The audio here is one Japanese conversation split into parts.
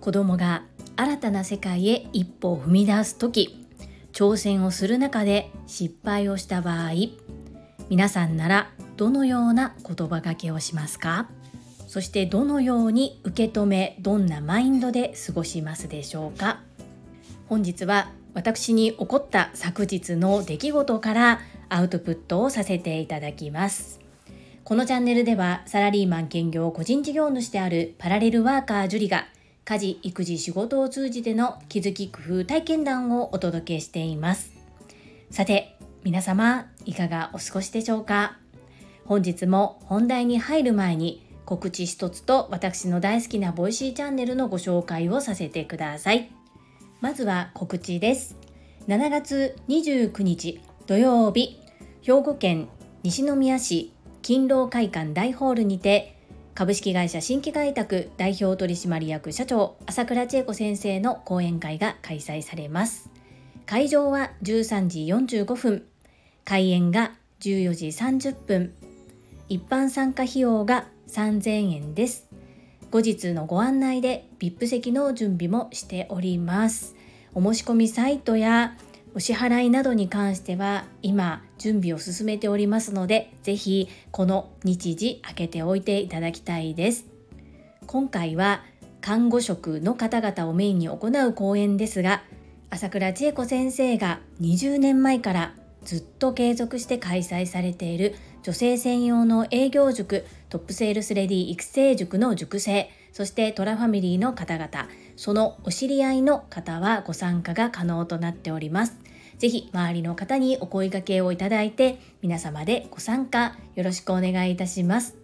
子供が新たな世界へ一歩を踏み出す時挑戦をする中で失敗をした場合皆さんならどのような言葉がけをしますか？そしてどのように受け止めどんなマインドで過ごしますでしょうか？本日は私に起こった昨日の出来事からアウトプットをさせていただきます。このチャンネルではサラリーマン兼業個人事業主であるパラレルワーカージュリが家事育児仕事を通じての気づき工夫体験談をお届けしていますさて皆様いかがお過ごしでしょうか？本日も本題に入る前に告知一つと私の大好きな Voicy チャンネルのご紹介をさせてください。まずは告知です。7月29日土曜日、兵庫県西宮市勤労会館大ホールにて株式会社新規開拓代表取締役社長朝倉千恵子先生の講演会が開催されます。会場は13時45分、開演が14時30分、一般参加費用が3000円です。後日のご案内で VIP 席の準備もしております。お申し込みサイトやお支払いなどに関しては今準備を進めておりますので、ぜひこの日時開けておいていただきたいです。今回は看護職の方々をメインに行う講演ですが、朝倉千恵子先生が20年前からずっと継続して開催されている女性専用の営業塾トップセールスレディ育成塾の塾生そしてトラファミリーの方々そのお知り合いの方はご参加が可能となっております。ぜひ周りの方にお声掛けをいただいて皆様でご参加よろしくお願いいたします。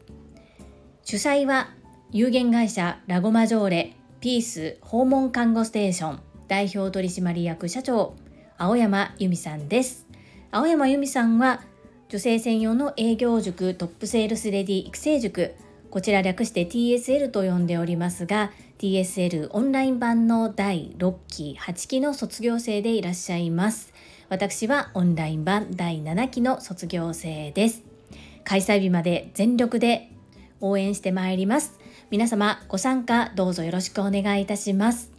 主催は有限会社ラゴマジョーレピース訪問看護ステーション代表取締役社長青山由美さんです。青山由美さんは女性専用の営業塾トップセールスレディ育成塾こちら略して TSL と呼んでおりますが TSL オンライン版の第6期8期の卒業生でいらっしゃいます。私はオンライン版第7期の卒業生です。開催日まで全力で応援してまいります。皆様ご参加どうぞよろしくお願いいたします。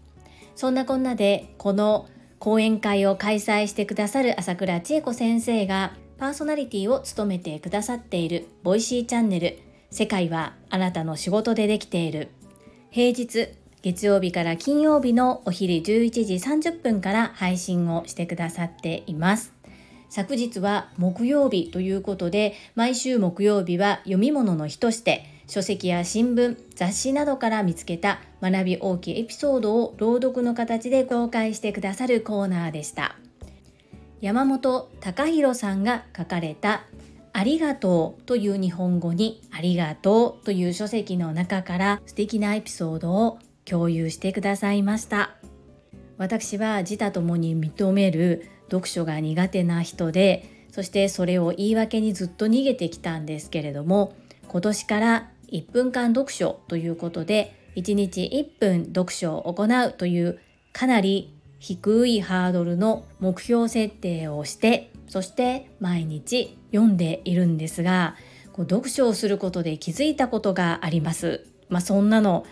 そんなこんなでこの講演会を開催してくださる朝倉千恵子先生がパーソナリティを務めてくださっている Voicy チャンネル。世界はあなたの仕事でできている。平日月曜日から金曜日のお昼11時30分から配信をしてくださっています。昨日は木曜日ということで毎週木曜日は読み物の日として書籍や新聞雑誌などから見つけた学び大きいエピソードを朗読の形で公開してくださるコーナーでした。山本隆弘さんが書かれたありがとうという日本語にありがとうという書籍の中から素敵なエピソードを共有してくださいました。私は自他ともに認める読書が苦手な人でそしてそれを言い訳にずっと逃げてきたんですけれども今年から1分間読書ということで1日1分読書を行うというかなり低いハードルの目標設定をしてそして毎日読んでいるんですがこう読書をすることで気づいたことがあります。まあ、そんなの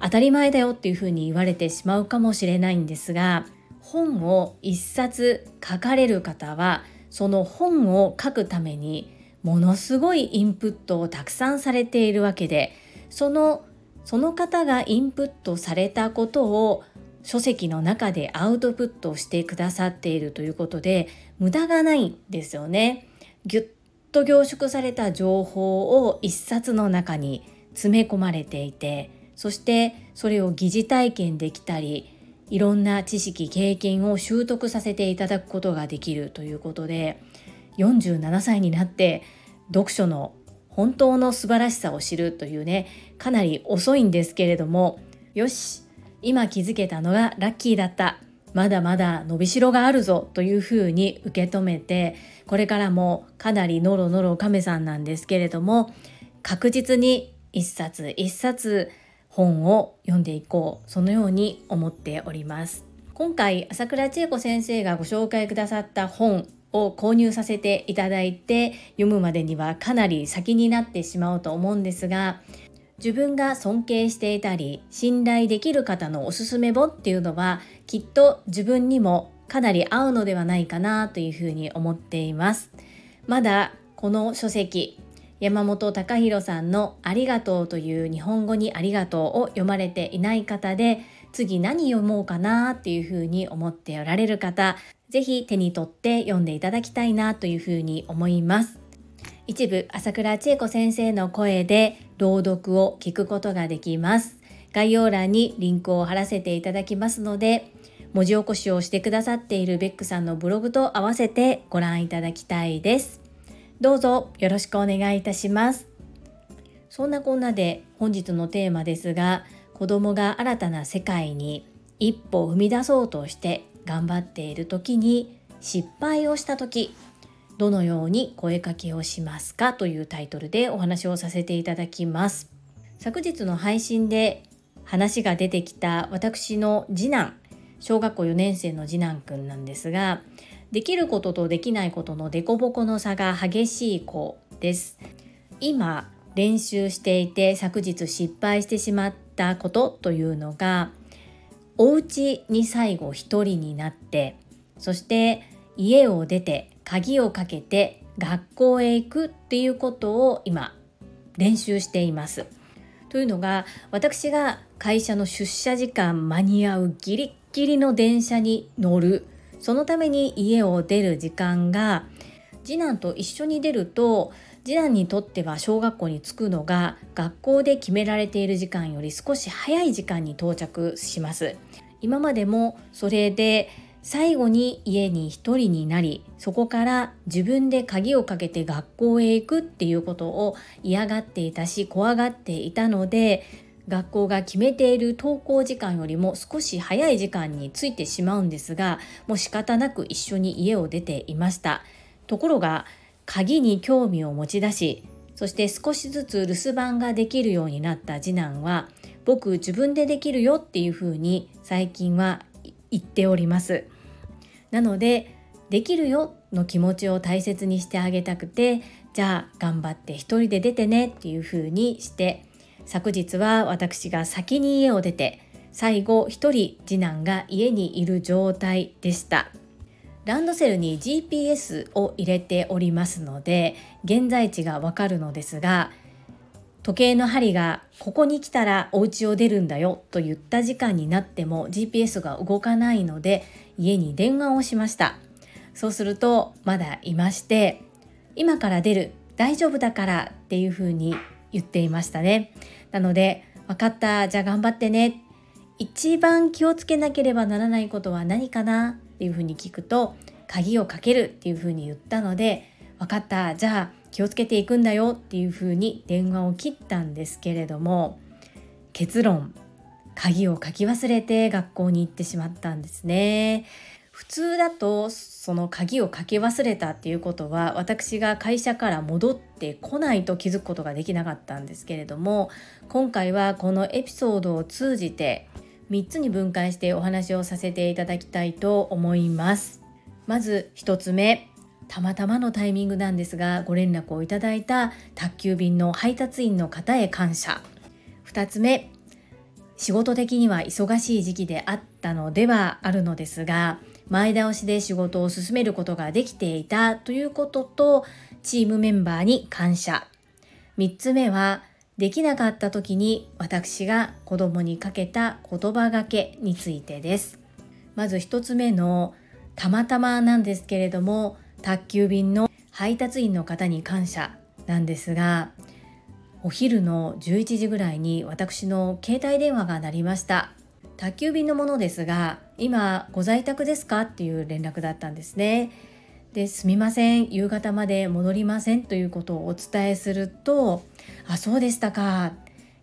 当たり前だよっていうふうに言われてしまうかもしれないんですが本を一冊書かれる方はその本を書くためにものすごいインプットをたくさんされているわけでそのその方がインプットされたことを書籍の中でアウトプットしてくださっているということで無駄がないんですよね。ぎゅっと凝縮された情報を一冊の中に詰め込まれていてそしてそれを疑似体験できたりいろんな知識経験を習得させていただくことができるということで47歳になって読書の本当の素晴らしさを知るというねかなり遅いんですけれどもよし今気づけたのがラッキーだった。まだまだ伸びしろがあるぞ。というふうに受け止めてこれからもかなりノロノロ亀さんなんですけれども確実に一冊一冊本を読んでいこう。そのように思っております。今回朝倉千恵子先生がご紹介くださった本を購入させていただいて読むまでにはかなり先になってしまうと思うんですが自分が尊敬していたり信頼できる方のおすすめ本っていうのはきっと自分にもかなり合うのではないかなというふうに思っています。まだこの書籍山本隆弘さんのありがとうという日本語にありがとうを読まれていない方で次何読もうかなっていうふうに思っておられる方ぜひ手に取って読んでいただきたいなというふうに思います。一部朝倉千恵子先生の声で朗読を聞くことができます。概要欄にリンクを貼らせていただきますので文字起こしをしてくださっているベックさんのブログと合わせてご覧いただきたいです。どうぞよろしくお願いいたします。そんなこんなで本日のテーマですが子供が新たな世界に一歩踏み出そうとして頑張っている時に失敗をした時どのように声かけをしますかというタイトルでお話をさせていただきます。昨日の配信で話が出てきた私の次男小学校4年生の次男くんなんですができることとできないことのデコボコの差が激しい子です。今練習していて昨日失敗してしまったことというのがお家に最後一人になってそして家を出て鍵をかけて学校へ行くっていうことを今練習しています。というのが私が会社の出社時間間に合うギリッギリの電車に乗るそのために家を出る時間が次男と一緒に出ると次男にとっては小学校に着くのが学校で決められている時間より少し早い時間に到着します今までもそれで最後に家に一人になりそこから自分で鍵をかけて学校へ行くっていうことを嫌がっていたし怖がっていたので学校が決めている登校時間よりも少し早い時間についてしまうんですがもう仕方なく一緒に家を出ていました。ところが鍵に興味を持ち出しそして少しずつ留守番ができるようになった次男は僕自分でできるよっていうふうに最近は言っております。なのでできるよの気持ちを大切にしてあげたくてじゃあ頑張って一人で出てねっていう風にして昨日は私が先に家を出て最後一人次男が家にいる状態でした。ランドセルに GPS を入れておりますので現在地がわかるのですが時計の針がここに来たらお家を出るんだよと言った時間になっても GPS が動かないので家に電話をしました。そうするとまだいまして今から出る大丈夫だからっていうふうに言っていましたね。なので分かったじゃあ頑張ってね。一番気をつけなければならないことは何かなっていうふうに聞くと鍵をかけるっていうふうに言ったので分かったじゃあ気をつけていくんだよっていうふうに電話を切ったんですけれども結論鍵を書き忘れて学校に行ってしまったんですね。普通だとその鍵をかけ忘れたっていうことは私が会社から戻ってこないと気づくことができなかったんですけれども今回はこのエピソードを通じて3つに分解してお話をさせていただきたいと思いますまず1つ目たまたまのタイミングなんですがご連絡をいただいた宅急便の配達員の方へ感謝。2つ目仕事的には忙しい時期であったのではあるのですが前倒しで仕事を進めることができていたということとチームメンバーに感謝。3つ目はできなかった時に私が子供にかけた言葉がけについてです。まず1つ目のたまたまなんですけれども宅急便の配達員の方に感謝なんですがお昼の11時ぐらいに私の携帯電話が鳴りました。宅急便のものですが今ご在宅ですかっていう連絡だったんですね。ですみません夕方まで戻りませんということをお伝えするとあそうでしたか。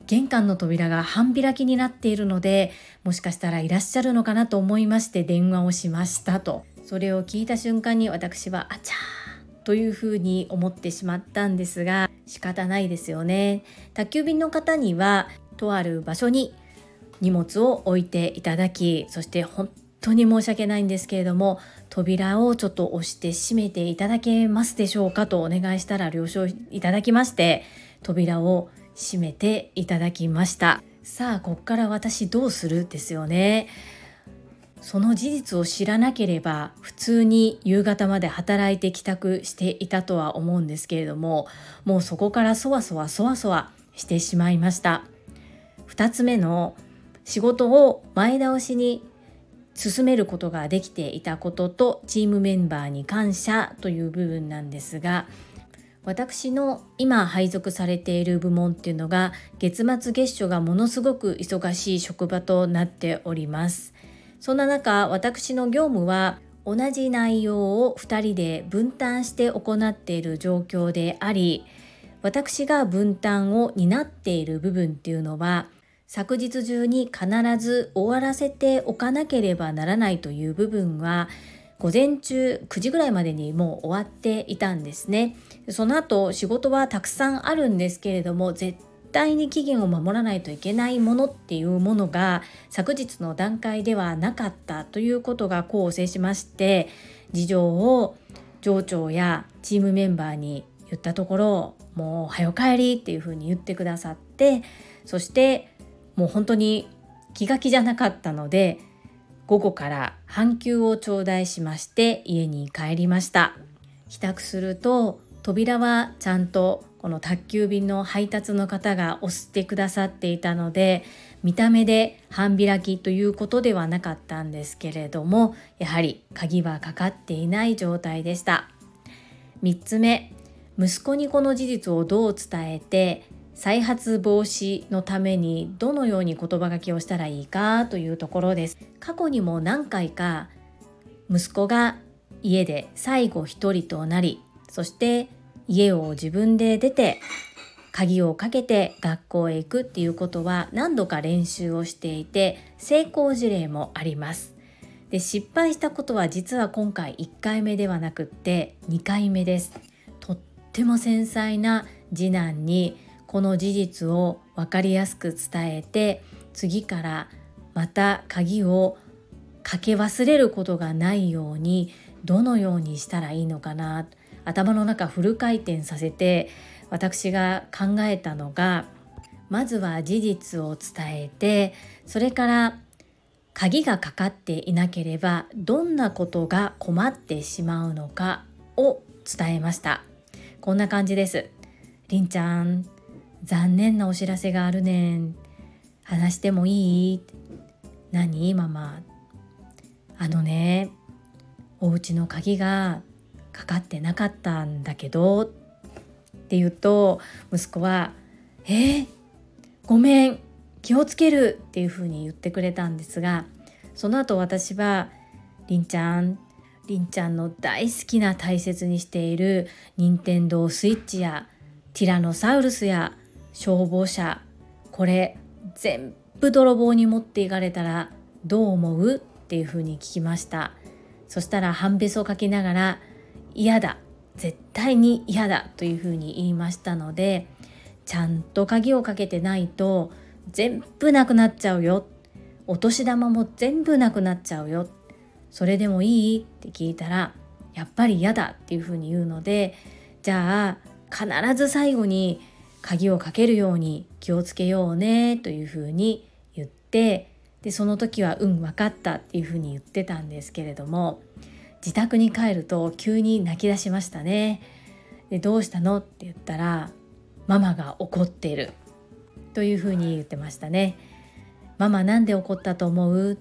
玄関の扉が半開きになっているのでもしかしたらいらっしゃるのかなと思いまして電話をしましたと。それを聞いた瞬間に私はあちゃーというふうに思ってしまったんですが仕方ないですよね。宅急便の方にはとある場所に荷物を置いていただきそして本当に申し訳ないんですけれども扉をちょっと押して閉めていただけますでしょうかとお願いしたら了承いただきまして扉を閉めていただきました。さあこっから私どうするですよね。その事実を知らなければ普通に夕方まで働いて帰宅していたとは思うんですけれどももうそこからそわそわそわそわしてしまいました。2つ目の仕事を前倒しに進めることができていたこととチームメンバーに感謝という部分なんですが私の今配属されている部門っていうのが月末月初がものすごく忙しい職場となっております。そんな中私の業務は同じ内容を2人で分担して行っている状況であり私が分担を担っている部分っていうのは昨日中に必ず終わらせておかなければならないという部分は午前中9時ぐらいまでにもう終わっていたんですね。その後仕事はたくさんあるんですけれども絶対に期限を守らないといけないものっていうものが昨日の段階ではなかったということが功を制しまして事情を上長やチームメンバーに言ったところもう早帰りっていうふうに言ってくださってそしてもう本当に気が気じゃなかったので午後から半休を頂戴しまして家に帰りました。帰宅すると扉はちゃんとこの宅急便の配達の方が押してくださっていたので見た目で半開きということではなかったんですけれどもやはり鍵はかかっていない状態でした。3つ目息子にこの事実をどう伝えて再発防止のためにどのように言葉書きをしたらいいかというところです。過去にも何回か息子が家で最後一人となりそして家を自分で出て鍵をかけて学校へ行くっていうことは何度か練習をしていて成功事例もあります。で失敗したことは実は今回1回目ではなくって2回目です。とっても繊細な次男にこの事実を分かりやすく伝えて次からまた鍵をかけ忘れることがないようにどのようにしたらいいのかな頭の中フル回転させて私が考えたのがまずは事実を伝えてそれから鍵がかかっていなければどんなことが困ってしまうのかを伝えました。こんな感じです。りんちゃん残念なお知らせがあるねん。話してもいい？何？ママ。あのねお家の鍵がかかってなかったんだけどって言うと息子は「えー、ごめん気をつける」っていうふうに言ってくれたんですがその後私は「りんちゃんりんちゃんの大好きな大切にしている任天堂スイッチやティラノサウルスや消防車これ全部泥棒に持っていかれたらどう思う？っていうふうに聞きました。そしたら半べそかきながら嫌だ。絶対に嫌だというふうに言いましたのでちゃんと鍵をかけてないと全部なくなっちゃうよ。お年玉も全部なくなっちゃうよ。それでもいい？って聞いたらやっぱり嫌だっていうふうに言うのでじゃあ必ず最後に鍵をかけるように気をつけようねというふうに言ってでその時は「うん分かった」っていうふうに言ってたんですけれども自宅に帰ると急に泣き出しましたね。でどうしたの？って言ったら「ママが怒ってる」というふうに言ってましたね。ママなんで怒ったと思う？っ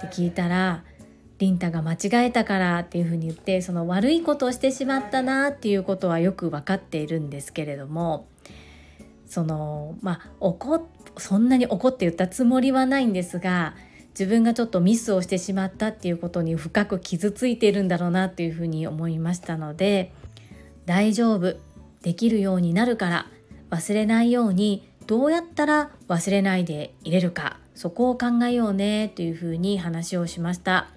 て聞いたらリンタが間違えたからっていうふうに言ってその悪いことをしてしまったなっていうことはよく分かっているんですけれどもそのまあ怒そんなに怒って言ったつもりはないんですが自分がちょっとミスをしてしまったっていうことに深く傷ついているんだろうなっていうふうに思いましたので大丈夫。できるようになるから忘れないようにどうやったら忘れないでいれるかそこを考えようねというふうに話をしました。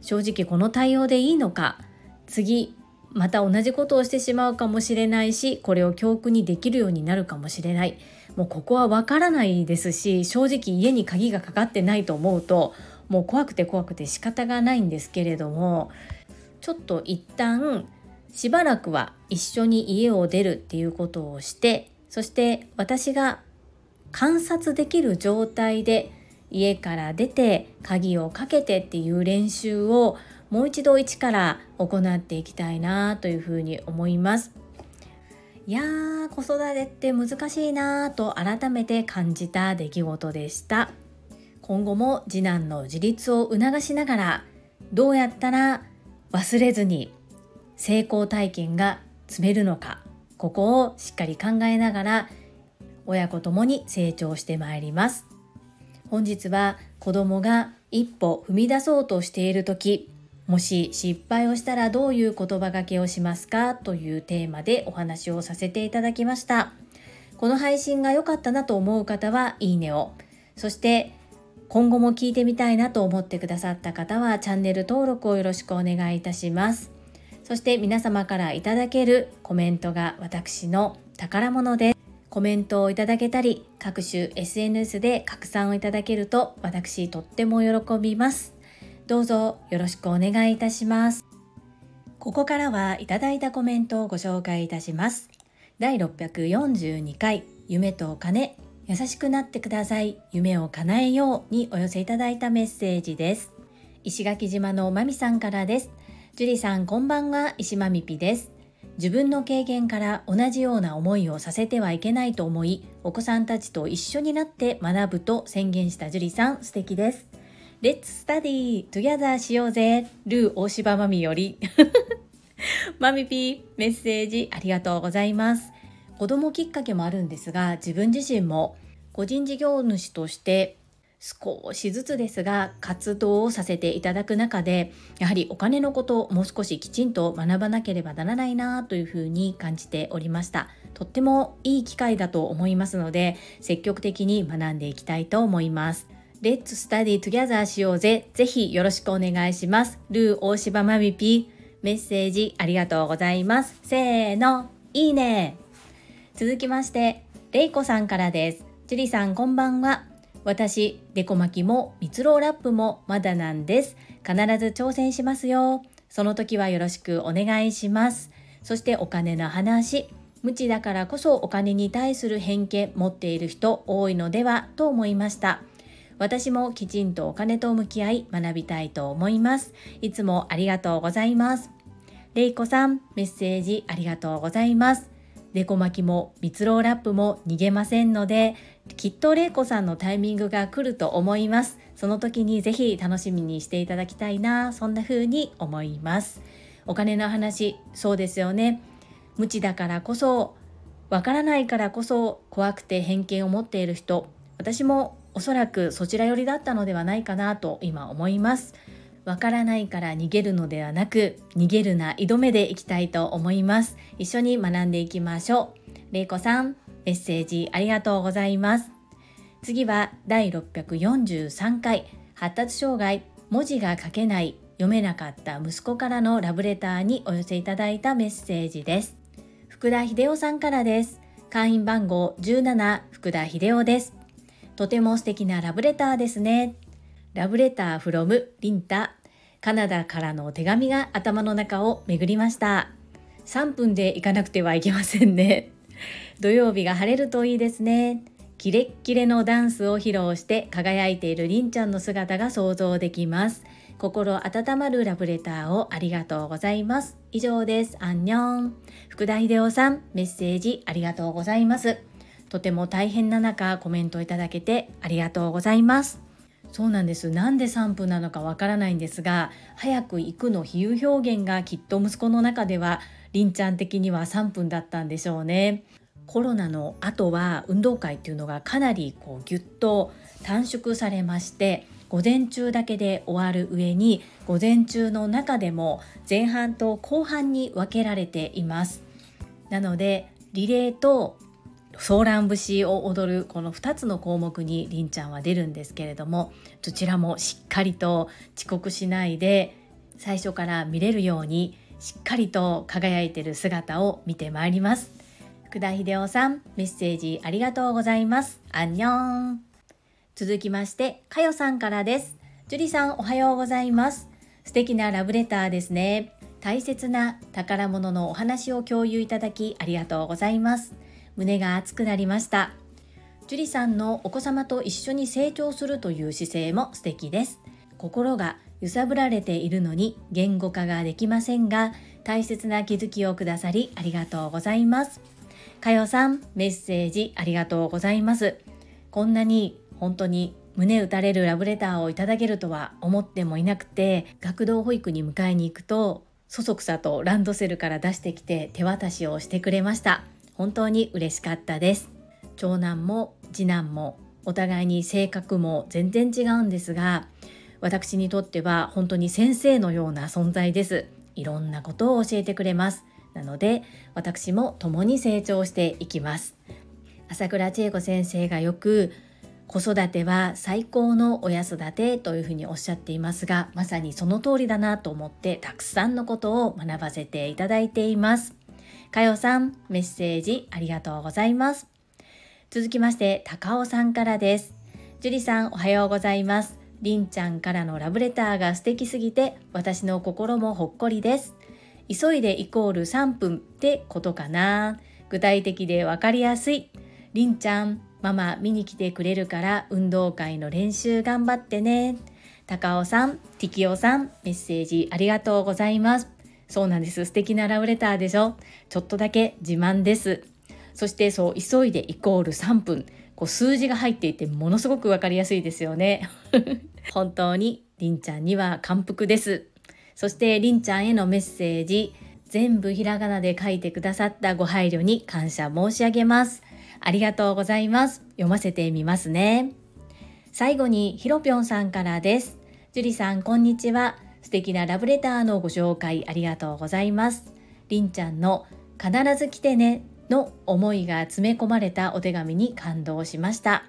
正直この対応でいいのか次また同じことをしてしまうかもしれないしこれを教訓にできるようになるかもしれない。もうここはわからないですし正直家に鍵がかかってないと思うともう怖くて怖くて仕方がないんですけれどもちょっと一旦しばらくは一緒に家を出るっていうことをしてそして私が観察できる状態で家から出て鍵をかけてっていう練習をもう一度一から行っていきたいなというふうに思います。いやー子育てって難しいなと改めて感じた出来事でした。今後も次男の自立を促しながらどうやったら忘れずに成功体験が積めるのかここをしっかり考えながら親子ともに成長してまいります。本日は子供が一歩踏み出そうとしている時もし失敗をしたらどういう言葉がけをしますかというテーマでお話をさせていただきました。この配信が良かったなと思う方はいいねを。そして今後も聞いてみたいなと思ってくださった方はチャンネル登録をよろしくお願いいたします。そして皆様からいただけるコメントが私の宝物です。コメントをいただけたり各種 SNS で拡散をいただけると私とっても喜びます。どうぞよろしくお願いいたします。ここからはいただいたコメントをご紹介いたします。第642回夢とお金優しくなってください夢を叶えようにお寄せいただいたメッセージです。石垣島のまみさんからです。樹里さんこんばんは石まみぴです。自分の経験から同じような思いをさせてはいけないと思いお子さんたちと一緒になって学ぶと宣言した樹里さん素敵です。 Let's study, together しようぜ。ルー大柴マミより。マミピーメッセージありがとうございます。子供きっかけもあるんですが自分自身も個人事業主として少しずつですが活動をさせていただく中でやはりお金のことをもう少しきちんと学ばなければならないなというふうに感じておりました。とってもいい機会だと思いますので積極的に学んでいきたいと思います。 Let's study together しようぜ。ぜひよろしくお願いします。ルー大柴まみぴメッセージありがとうございます。せーの、いいね。続きまして、れいこさんからです。ジュリさんこんばんは。私、デコ巻きも蜜ろラップもまだなんです。必ず挑戦しますよ。その時はよろしくお願いします。そしてお金の話。無知だからこそお金に対する偏見持っている人多いのではと思いました。私もきちんとお金と向き合い学びたいと思います。いつもありがとうございます。れいこさん、メッセージありがとうございます。デコ巻きも蜜ろうラップも逃げませんので、きっとれいこさんのタイミングが来ると思います。その時にぜひ楽しみにしていただきたいな、そんな風に思います。お金の話、そうですよね。無知だからこそ、わからないからこそ怖くて偏見を持っている人、私もおそらくそちら寄りだったのではないかなと今思います。わからないから逃げるのではなく逃げるな挑めでいきたいと思います。一緒に学んでいきましょう。れいこさんメッセージありがとうございます。次は第643回。発達障害。文字が書けない。読めなかった息子からのラブレターにお寄せいただいたメッセージです。福田秀夫さんからです。会員番号17福田秀夫です。とても素敵なラブレターですね。ラブレター from リンタ。カナダからの手紙が頭の中を巡りました。3分で行かなくてはいけませんね。土曜日が晴れるといいですね。キレッキレのダンスを披露して輝いているりんちゃんの姿が想像できます。心温まるラブレターをありがとうございます。以上です。アンニョン。福田秀夫さん、メッセージありがとうございます。とても大変な中コメントいただけてありがとうございます。そうなんです。なんで3分なのかわからないんですが早く行くの比喩表現がきっと息子の中ではりんちゃん的には3分だったんでしょうね。コロナの後は運動会っていうのがかなりこうギュッと短縮されまして午前中だけで終わる上に午前中の中でも前半と後半に分けられています。なのでリレーとソーラン節を踊るこの2つの項目にりんちゃんは出るんですけれどもどちらもしっかりと遅刻しないで最初から見れるようにしっかりと輝いてる姿を見てまいります。福田秀夫さんメッセージありがとうございます。アンニョン。続きましてかよさんからです。樹里さんおはようございます。素敵なラブレターですね。大切な宝物のお話を共有いただきありがとうございます。胸が熱くなりました。樹里さんのお子様と一緒に成長するという姿勢も素敵です。心が揺さぶられているのに言語化ができませんが大切な気づきをくださりありがとうございます。かよさんメッセージありがとうございます。こんなに本当に胸打たれるラブレターをいただけるとは思ってもいなくて学童保育に迎えに行くとそそくさとランドセルから出してきて手渡しをしてくれました。本当に嬉しかったです。長男も次男もお互いに性格も全然違うんですが私にとっては本当に先生のような存在です。いろんなことを教えてくれます。なので私も共に成長していきます。朝倉千恵子先生がよく子育ては最高の親育てというふうにおっしゃっていますがまさにその通りだなと思ってたくさんのことを学ばせていただいています。かよさんメッセージありがとうございます。続きまして高尾さんからです。樹里さんおはようございます。りんちゃんからのラブレターが素敵すぎて私の心もほっこりです。急いでイコール3分ってことかな。具体的でわかりやすい。りんちゃんママ見に来てくれるから運動会の練習頑張ってね。高尾さん、ティキオさん、メッセージありがとうございます。そうなんです。素敵なラブレターでしょ？ちょっとだけ自慢です。そしてそう急いでイコール3分。こう数字が入っていてものすごくわかりやすいですよね。本当にりんちゃんには感服です。そしてりんちゃんへのメッセージ。全部ひらがなで書いてくださったご配慮に感謝申し上げます。ありがとうございます。読ませてみますね。最後にひろぴょんさんからです。樹里さんこんにちは。素敵なラブレターのご紹介ありがとうございます。りんちゃんの必ず来てねの思いが詰め込まれたお手紙に感動しました。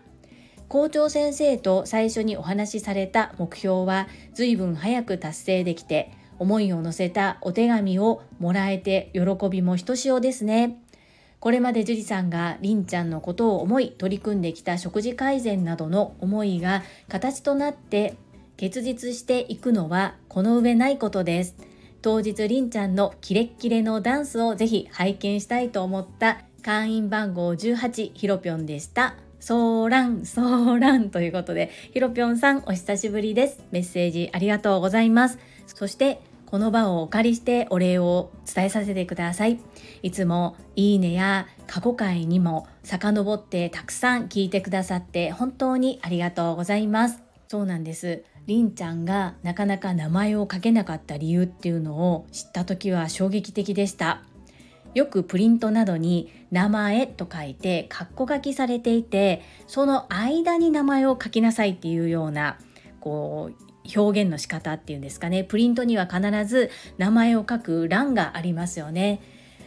校長先生と最初にお話しされた目標は随分早く達成できて思いを乗せたお手紙をもらえて喜びもひとしおですね。これまで樹里さんがりんちゃんのことを思い取り組んできた食事改善などの思いが形となって結実していくのはこの上ないことです当日りんちゃんのキレッキレのダンスをぜひ拝見したいと思った会員番号18ひろぴょんでした。ソーラン、ソーランということで、ひろぴょんさんお久しぶりです。メッセージありがとうございます。そして、この場をお借りしてお礼を伝えさせてください。いつもいいねや過去回にも遡ってたくさん聞いてくださって本当にありがとうございます。そうなんです。りんちゃんがなかなか名前を書けなかった理由っていうのを知った時は衝撃的でした。よくプリントなどに名前と書いてカッコ書きされていてその間に名前を書きなさいっていうようなこう表現の仕方っていうんですかね。プリントには必ず名前を書く欄がありますよね。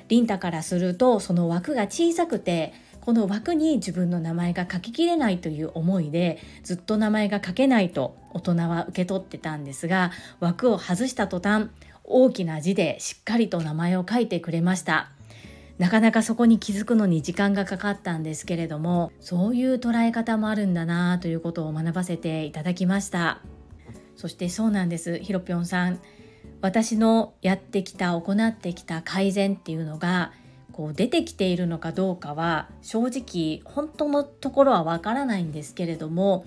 リンタからするとその枠が小さくてこの枠に自分の名前が書ききれないという思いでずっと名前が書けないと大人は受け取ってたんですが枠を外した途端大きな字でしっかりと名前を書いてくれました。なかなかそこに気づくのに時間がかかったんですけれどもそういう捉え方もあるんだなということを学ばせていただきました。そしてそうなんですひろぴょんさん。私のやってきた行ってきた改善っていうのがこう出てきているのかどうかは正直本当のところはわからないんですけれども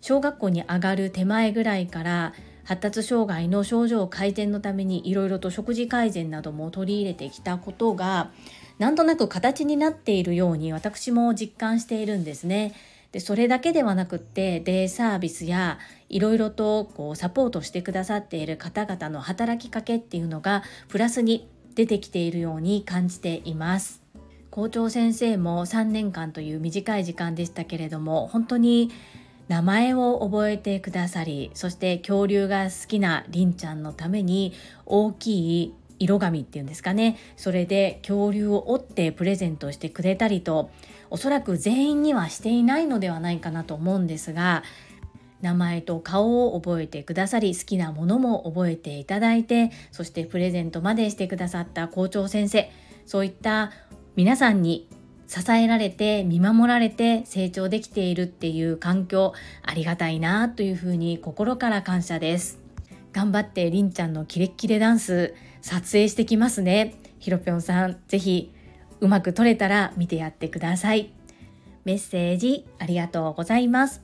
小学校に上がる手前ぐらいから発達障害の症状改善のためにいろいろと食事改善なども取り入れてきたことがなんとなく形になっているように私も実感しているんですね。でそれだけではなくってデイサービスやいろいろとこうサポートしてくださっている方々の働きかけっていうのがプラスに出てきているように感じています。校長先生も3年間という短い時間でしたけれども本当に名前を覚えてくださりそして恐竜が好きなりんちゃんのために大きい色紙っていうんですかねそれで恐竜を折ってプレゼントしてくれたりとおそらく全員にはしていないのではないかなと思うんですが名前と顔を覚えてくださり好きなものも覚えていただいてそしてプレゼントまでしてくださった校長先生。そういった皆さんに支えられて見守られて成長できているっていう環境ありがたいなというふうに心から感謝です。頑張ってりんちゃんのキレッキレダンス撮影してきますね。ひろぴょんさんぜひうまく撮れたら見てやってください。メッセージありがとうございます。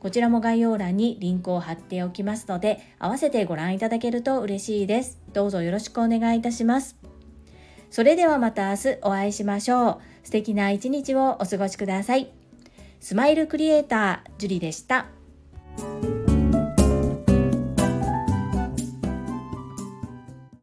こちらも概要欄にリンクを貼っておきますので、合わせてご覧いただけると嬉しいです。どうぞよろしくお願いいたします。それではまた明日お会いしましょう。素敵な一日をお過ごしください。スマイルクリエイター、ジュリでした。